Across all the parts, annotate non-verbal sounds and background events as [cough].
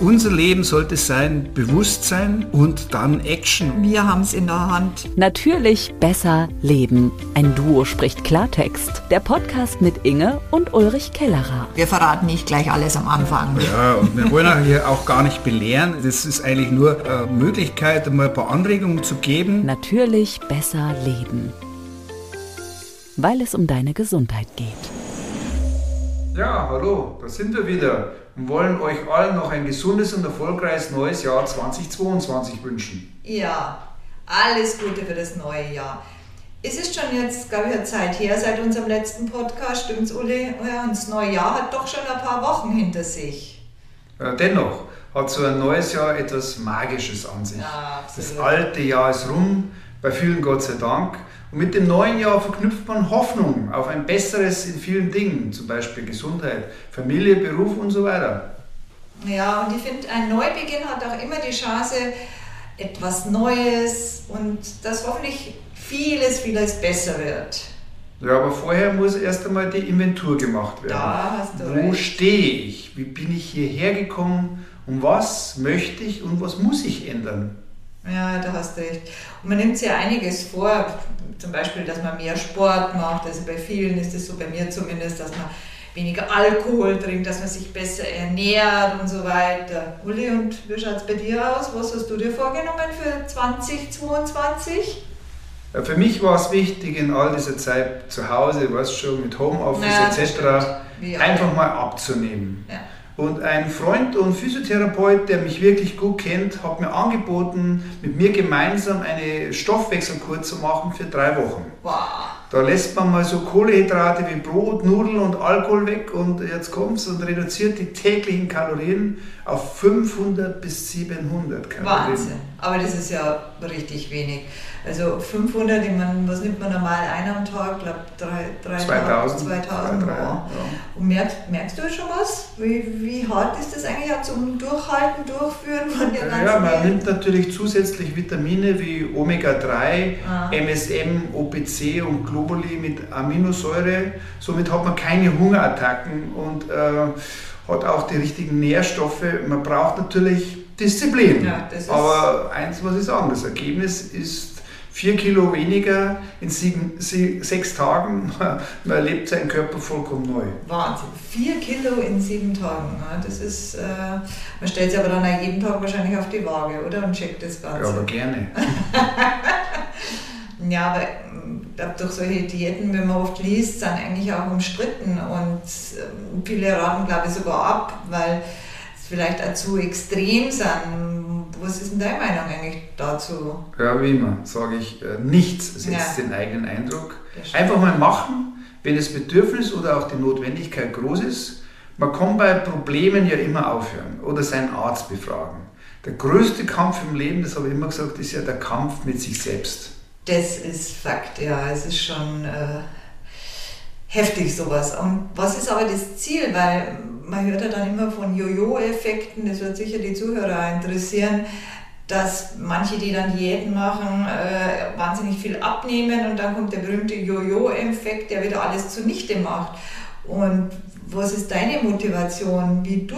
unser Leben sollte sein Bewusstsein und dann Action. Wir haben es in der Hand. Natürlich besser leben. Ein Duo spricht Klartext. Der Podcast mit Inge und Ulrich Kellerer. Wir verraten nicht gleich alles am Anfang. Ja, und wir wollen hier auch gar nicht belehren. Das ist eigentlich nur eine Möglichkeit, mal ein paar Anregungen zu geben. Natürlich besser leben. Weil es um deine Gesundheit geht. Ja, hallo, da sind wir wieder und wollen euch allen noch ein gesundes und erfolgreiches neues Jahr 2022 wünschen. Ja, alles Gute für das neue Jahr. Es ist schon jetzt, glaube ich, eine Zeit her seit unserem letzten Podcast, stimmt's, Uli? Ja, und das neue Jahr hat doch schon ein paar Wochen hinter sich. Ja, dennoch hat so ein neues Jahr etwas Magisches an sich. Ja, das alte Jahr ist rum, bei vielen Gott sei Dank. Und mit dem neuen Jahr verknüpft man Hoffnung auf ein besseres in vielen Dingen, zum Beispiel Gesundheit, Familie, Beruf und so weiter. Ja, und ich finde, ein Neubeginn hat auch immer die Chance, etwas Neues und dass hoffentlich vieles, vieles besser wird. Ja, aber vorher muss erst einmal die Inventur gemacht werden. Da hast du Wo recht. stehe ich? Wie bin ich hierher gekommen? Und was möchte ich und was muss ich ändern? Ja, da hast du recht. Und man nimmt sich ja einiges vor, zum Beispiel, dass man mehr Sport macht. Also bei vielen ist es so, bei mir zumindest, dass man weniger Alkohol trinkt, dass man sich besser ernährt und so weiter. Uli, und wie schaut es bei dir aus? Was hast du dir vorgenommen für 2022? Ja, für mich war es wichtig, in all dieser Zeit zu Hause, weißt schon, mit Homeoffice Ja, etc., einfach mal abzunehmen. Ja. Und ein Freund und Physiotherapeut, der mich wirklich gut kennt, hat mir angeboten, mit mir gemeinsam eine Stoffwechselkur zu machen für drei Wochen. Wow. Da lässt man mal so Kohlehydrate wie Brot, Nudeln und Alkohol weg und jetzt kommt's und reduziert die täglichen Kalorien auf 500 bis 700 Kalorien. Wahnsinn. Aber das ist ja richtig wenig. Also 500, ich meine, was nimmt man normal ein am Tag? Ich glaube 3000, 2000, 2000 zwei, drei, wow. ja. Und merkst, merkst du schon was? Wie, wie hart ist das eigentlich auch zum Durchhalten, Durchführen von der ganzen Ja, man Welt? nimmt natürlich zusätzlich Vitamine wie Omega-3, Ah. MSM, OPC und Globuli mit Aminosäure. Somit hat man keine Hungerattacken und äh, hat auch die richtigen Nährstoffe. Man braucht natürlich Disziplin. Ja, Aber eins muss ich sagen, das Ergebnis ist 4 Kilo weniger in sieben, sie, sechs Tagen. [laughs] Man erlebt seinen Körper vollkommen neu. Wahnsinn. Vier Kilo in sieben Tagen. ne? Das ist, äh, man stellt sich aber dann auch jeden Tag wahrscheinlich auf die Waage, oder? Und checkt das Ganze. Ja, aber gerne. [laughs] Ja, aber ich glaub, durch solche Diäten, wenn man oft liest, sind eigentlich auch umstritten und ähm, viele raten, glaube ich, sogar ab, weil es vielleicht auch zu extrem sind. Was ist denn deine Meinung eigentlich dazu? Ja, wie immer, sage ich, äh, nichts setzt Ja. den eigenen Eindruck. Einfach mal machen, wenn das Bedürfnis oder auch die Notwendigkeit groß ist. Man kann bei Problemen ja immer aufhören oder seinen Arzt befragen. Der größte Kampf im Leben, das habe ich immer gesagt, ist ja der Kampf mit sich selbst. Das ist Fakt, ja. Es ist schon äh, heftig sowas. Und was ist aber das Ziel? Weil man hört ja dann immer von Jojo-Effekten, das wird sicher die Zuhörer interessieren, dass manche, die dann Diäten machen, äh, wahnsinnig viel abnehmen und dann kommt der berühmte Jojo-Effekt, der wieder alles zunichte macht. Und was ist deine Motivation, wie du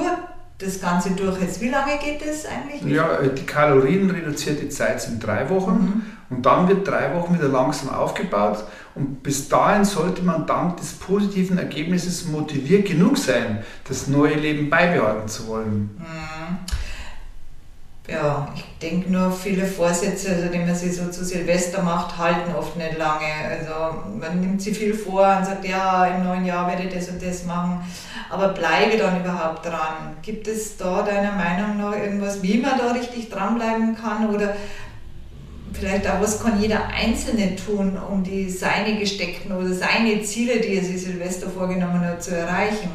das Ganze durchhältst? Wie lange geht das eigentlich? Ja, die kalorienreduzierte Zeit sind drei Wochen und dann wird drei Wochen wieder langsam aufgebaut und bis dahin sollte man dank des positiven Ergebnisses motiviert genug sein, das neue Leben beibehalten zu wollen. Ja, ich denke nur, viele Vorsätze, also die man sich so zu Silvester macht, halten oft nicht lange. Also man nimmt sich viel vor und sagt, ja, im neuen Jahr werde ich das und das machen, aber bleibe dann überhaupt dran. Gibt es da deiner Meinung nach irgendwas, wie man da richtig dranbleiben kann oder vielleicht auch, was kann jeder Einzelne tun, um die seine gesteckten oder seine Ziele, die er sich Silvester vorgenommen hat, zu erreichen?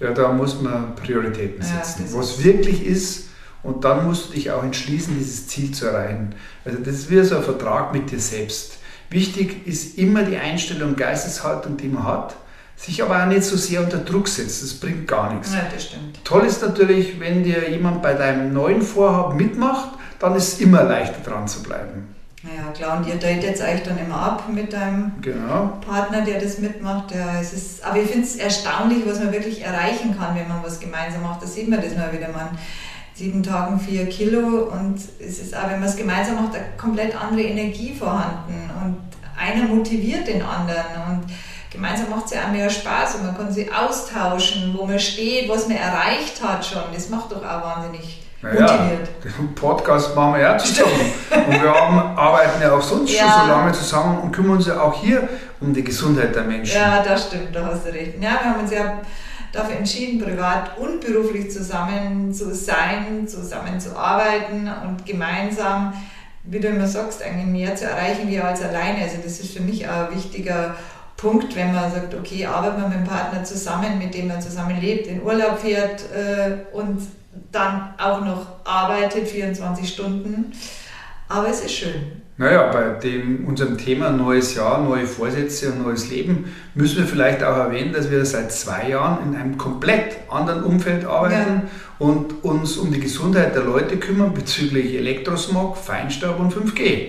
Ja, da muss man Prioritäten Ja, setzen, das was wirklich ist. Und dann musst du dich auch entschließen, dieses Ziel zu erreichen. Also das ist wie so ein Vertrag mit dir selbst. Wichtig ist immer die Einstellung, Geisteshaltung, die man hat, sich aber auch nicht so sehr unter Druck setzt. Das bringt gar nichts. Ja, das stimmt. Toll ist natürlich, wenn dir jemand bei deinem neuen Vorhaben mitmacht, dann ist es immer leichter dran zu bleiben. Ja, klar, und ihr datet euch dann immer ab mit deinem Genau. Partner, der das mitmacht. Ja, es ist, aber ich finde es erstaunlich, was man wirklich erreichen kann, wenn man was gemeinsam macht. Da sieht man das mal wieder. Man sieben Tagen vier Kilo und es ist auch, wenn man es gemeinsam macht, eine komplett andere Energie vorhanden und einer motiviert den anderen und gemeinsam macht es ja auch mehr Spaß und man kann sich austauschen, wo man steht, was man erreicht hat schon. Das macht doch auch wahnsinnig naja. Den [laughs] Podcast machen wir ja zusammen. und wir haben, arbeiten ja auch sonst ja. schon so lange zusammen und kümmern uns ja auch hier um die Gesundheit der Menschen. Ja, das stimmt, da hast du recht. Ja, wir haben uns ja dafür entschieden, privat und beruflich zusammen zu sein, zusammen zu arbeiten und gemeinsam, wie du immer sagst, eigentlich mehr zu erreichen wie als alleine. Also das ist für mich auch ein wichtiger Punkt, wenn man sagt, okay, arbeitet man mit dem Partner zusammen, mit dem man zusammen lebt, in Urlaub fährt äh, und dann auch noch arbeitet 24 Stunden. Aber es ist schön. Naja, bei dem, unserem Thema neues Jahr, neue Vorsätze und neues Leben müssen wir vielleicht auch erwähnen, dass wir seit zwei Jahren in einem komplett anderen Umfeld arbeiten ja. und uns um die Gesundheit der Leute kümmern bezüglich Elektrosmog, Feinstaub und 5G.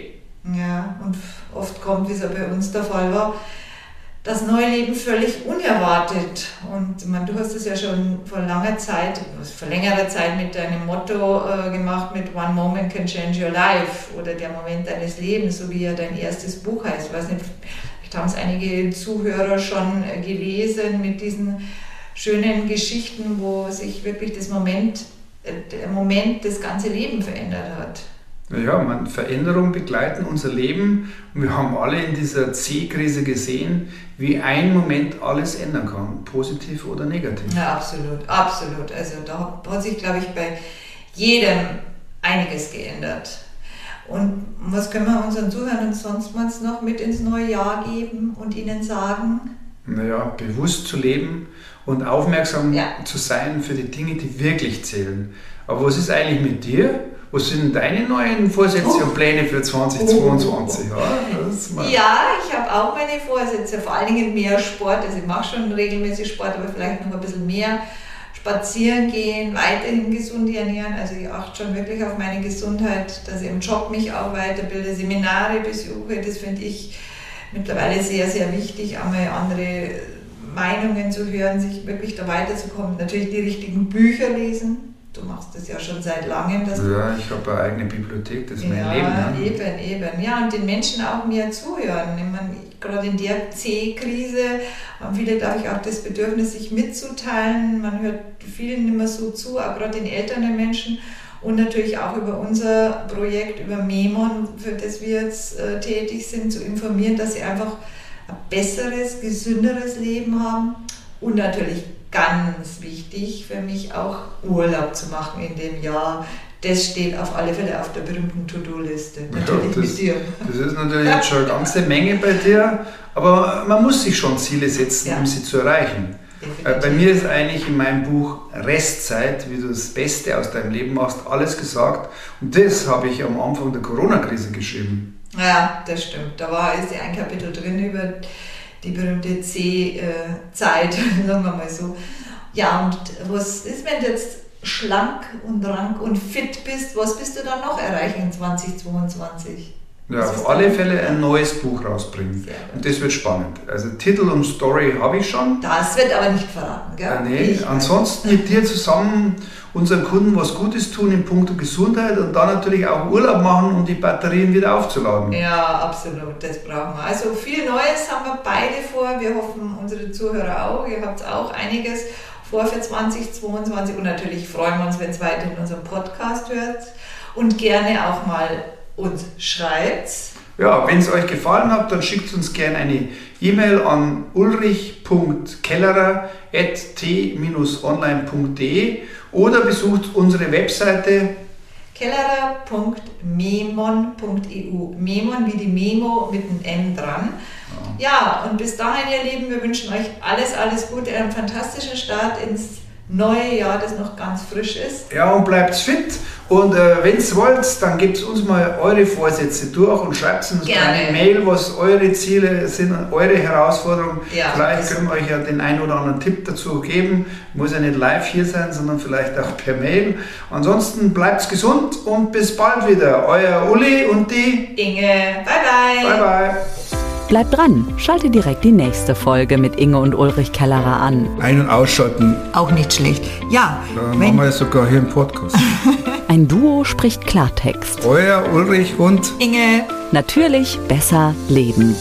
Ja, und oft kommt, wie es ja bei uns der Fall war, das neue Leben völlig unerwartet. Und man, du hast es ja schon vor langer Zeit, vor längerer Zeit mit deinem Motto äh, gemacht, mit One Moment can change your life oder der Moment deines Lebens, so wie ja dein erstes Buch heißt. Ich weiß nicht, vielleicht haben es einige Zuhörer schon äh, gelesen mit diesen schönen Geschichten, wo sich wirklich das Moment, äh, der Moment das ganze Leben verändert hat. Naja, man, Veränderungen begleiten unser Leben und wir haben alle in dieser C-Krise gesehen, wie ein Moment alles ändern kann, positiv oder negativ. Ja, absolut, absolut. Also da hat sich, glaube ich, bei jedem einiges geändert. Und was können wir unseren Zuhörern sonst mal noch mit ins neue Jahr geben und ihnen sagen? Naja, bewusst zu leben und aufmerksam ja. zu sein für die Dinge, die wirklich zählen. Aber was ist eigentlich mit dir? Was sind deine neuen Vorsätze und Pläne für 2022? Oh. Ja, ja, ich habe auch meine Vorsätze, vor allen Dingen mehr Sport. Also ich mache schon regelmäßig Sport, aber vielleicht noch ein bisschen mehr spazieren gehen, weiterhin gesund ernähren. Also ich achte schon wirklich auf meine Gesundheit, dass ich im Job mich auch weiterbilde, Seminare besuche. Das finde ich mittlerweile sehr, sehr wichtig, einmal andere Meinungen zu hören, sich wirklich da weiterzukommen. Natürlich die richtigen Bücher lesen, Du machst das ja schon seit langem. ja, ich habe eine eigene Bibliothek, das ist ja, mein Leben. Ja, ne? eben, eben. Ja, und den Menschen auch mehr zuhören. Ich meine, gerade in der C-Krise haben viele, glaube ich, auch das Bedürfnis, sich mitzuteilen. Man hört vielen nicht mehr so zu, auch gerade den Eltern der Menschen. Und natürlich auch über unser Projekt, über Memon, für das wir jetzt äh, tätig sind, zu informieren, dass sie einfach ein besseres, gesünderes Leben haben und natürlich ganz wichtig für mich auch Urlaub zu machen in dem Jahr. Das steht auf alle Fälle auf der berühmten To-Do-Liste. Natürlich ja, das, mit dir. Das ist natürlich jetzt schon eine ganze Menge bei dir, aber man muss sich schon Ziele setzen, ja. um sie zu erreichen. Definitiv. Äh, bei mir ist eigentlich in meinem Buch Restzeit, wie du das Beste aus deinem Leben machst, alles gesagt. Und das habe ich am Anfang der Corona-Krise geschrieben. Ja, das stimmt. Da war ist ja ein Kapitel drin über die berühmte C-Zeit, [laughs] sagen wir mal so. Ja, und was ist, wenn du jetzt schlank und rank und fit bist, was bist du dann noch erreichen in 2022? Ja, auf alle Fälle ein neues Buch rausbringen. Und das wird spannend. Also Titel und Story habe ich schon. Das wird aber nicht verraten, gell? Ja, nee. Ansonsten mit dir zusammen unseren Kunden was Gutes tun in puncto Gesundheit und dann natürlich auch Urlaub machen, um die Batterien wieder aufzuladen. Ja, absolut, das brauchen wir. Also viel Neues haben wir beide vor. Wir hoffen, unsere Zuhörer auch. Ihr habt auch einiges vor für 2022 und natürlich freuen wir uns, wenn es weiterhin unseren Podcast hört und gerne auch mal uns schreibt. Ja, wenn es euch gefallen hat, dann schickt uns gerne eine E-Mail an ulrich.kellerer.t-online.de oder besucht unsere Webseite kellerer.memon.eu. Memon wie die Memo mit einem M dran. Ja. ja, und bis dahin, ihr Lieben, wir wünschen euch alles, alles Gute, einen fantastischen Start ins neue Jahr, das noch ganz frisch ist. Ja, und bleibt fit. Und äh, wenn ihr wollt, dann gebt uns mal eure Vorsätze durch und schreibt uns Gerne. eine Mail, was eure Ziele sind, eure Herausforderungen. Ja, vielleicht können wir euch ja den einen oder anderen Tipp dazu geben. Muss ja nicht live hier sein, sondern vielleicht auch per Mail. Ansonsten bleibt gesund und bis bald wieder. Euer Uli und die Inge. Bye bye. Bye bye. Bleib dran, schalte direkt die nächste Folge mit Inge und Ulrich Kellerer an. Ein- und ausschalten. Auch nicht schlecht. Ja, Da wenn, machen wir sogar hier einen Podcast. [laughs] Ein Duo spricht Klartext. Euer Ulrich und Inge, Natürlich besser leben.